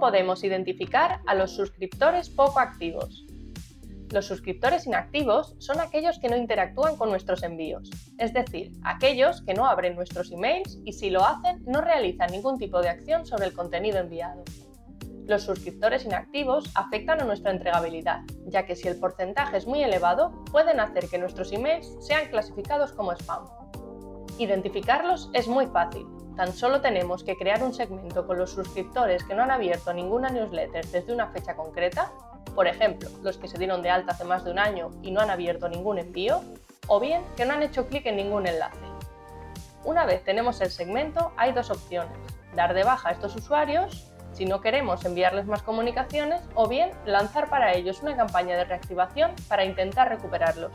podemos identificar a los suscriptores poco activos? Los suscriptores inactivos son aquellos que no interactúan con nuestros envíos, es decir, aquellos que no abren nuestros emails y si lo hacen no realizan ningún tipo de acción sobre el contenido enviado. Los suscriptores inactivos afectan a nuestra entregabilidad, ya que si el porcentaje es muy elevado, pueden hacer que nuestros emails sean clasificados como spam. Identificarlos es muy fácil, Tan solo tenemos que crear un segmento con los suscriptores que no han abierto ninguna newsletter desde una fecha concreta, por ejemplo, los que se dieron de alta hace más de un año y no han abierto ningún envío, o bien que no han hecho clic en ningún enlace. Una vez tenemos el segmento, hay dos opciones, dar de baja a estos usuarios si no queremos enviarles más comunicaciones o bien lanzar para ellos una campaña de reactivación para intentar recuperarlos.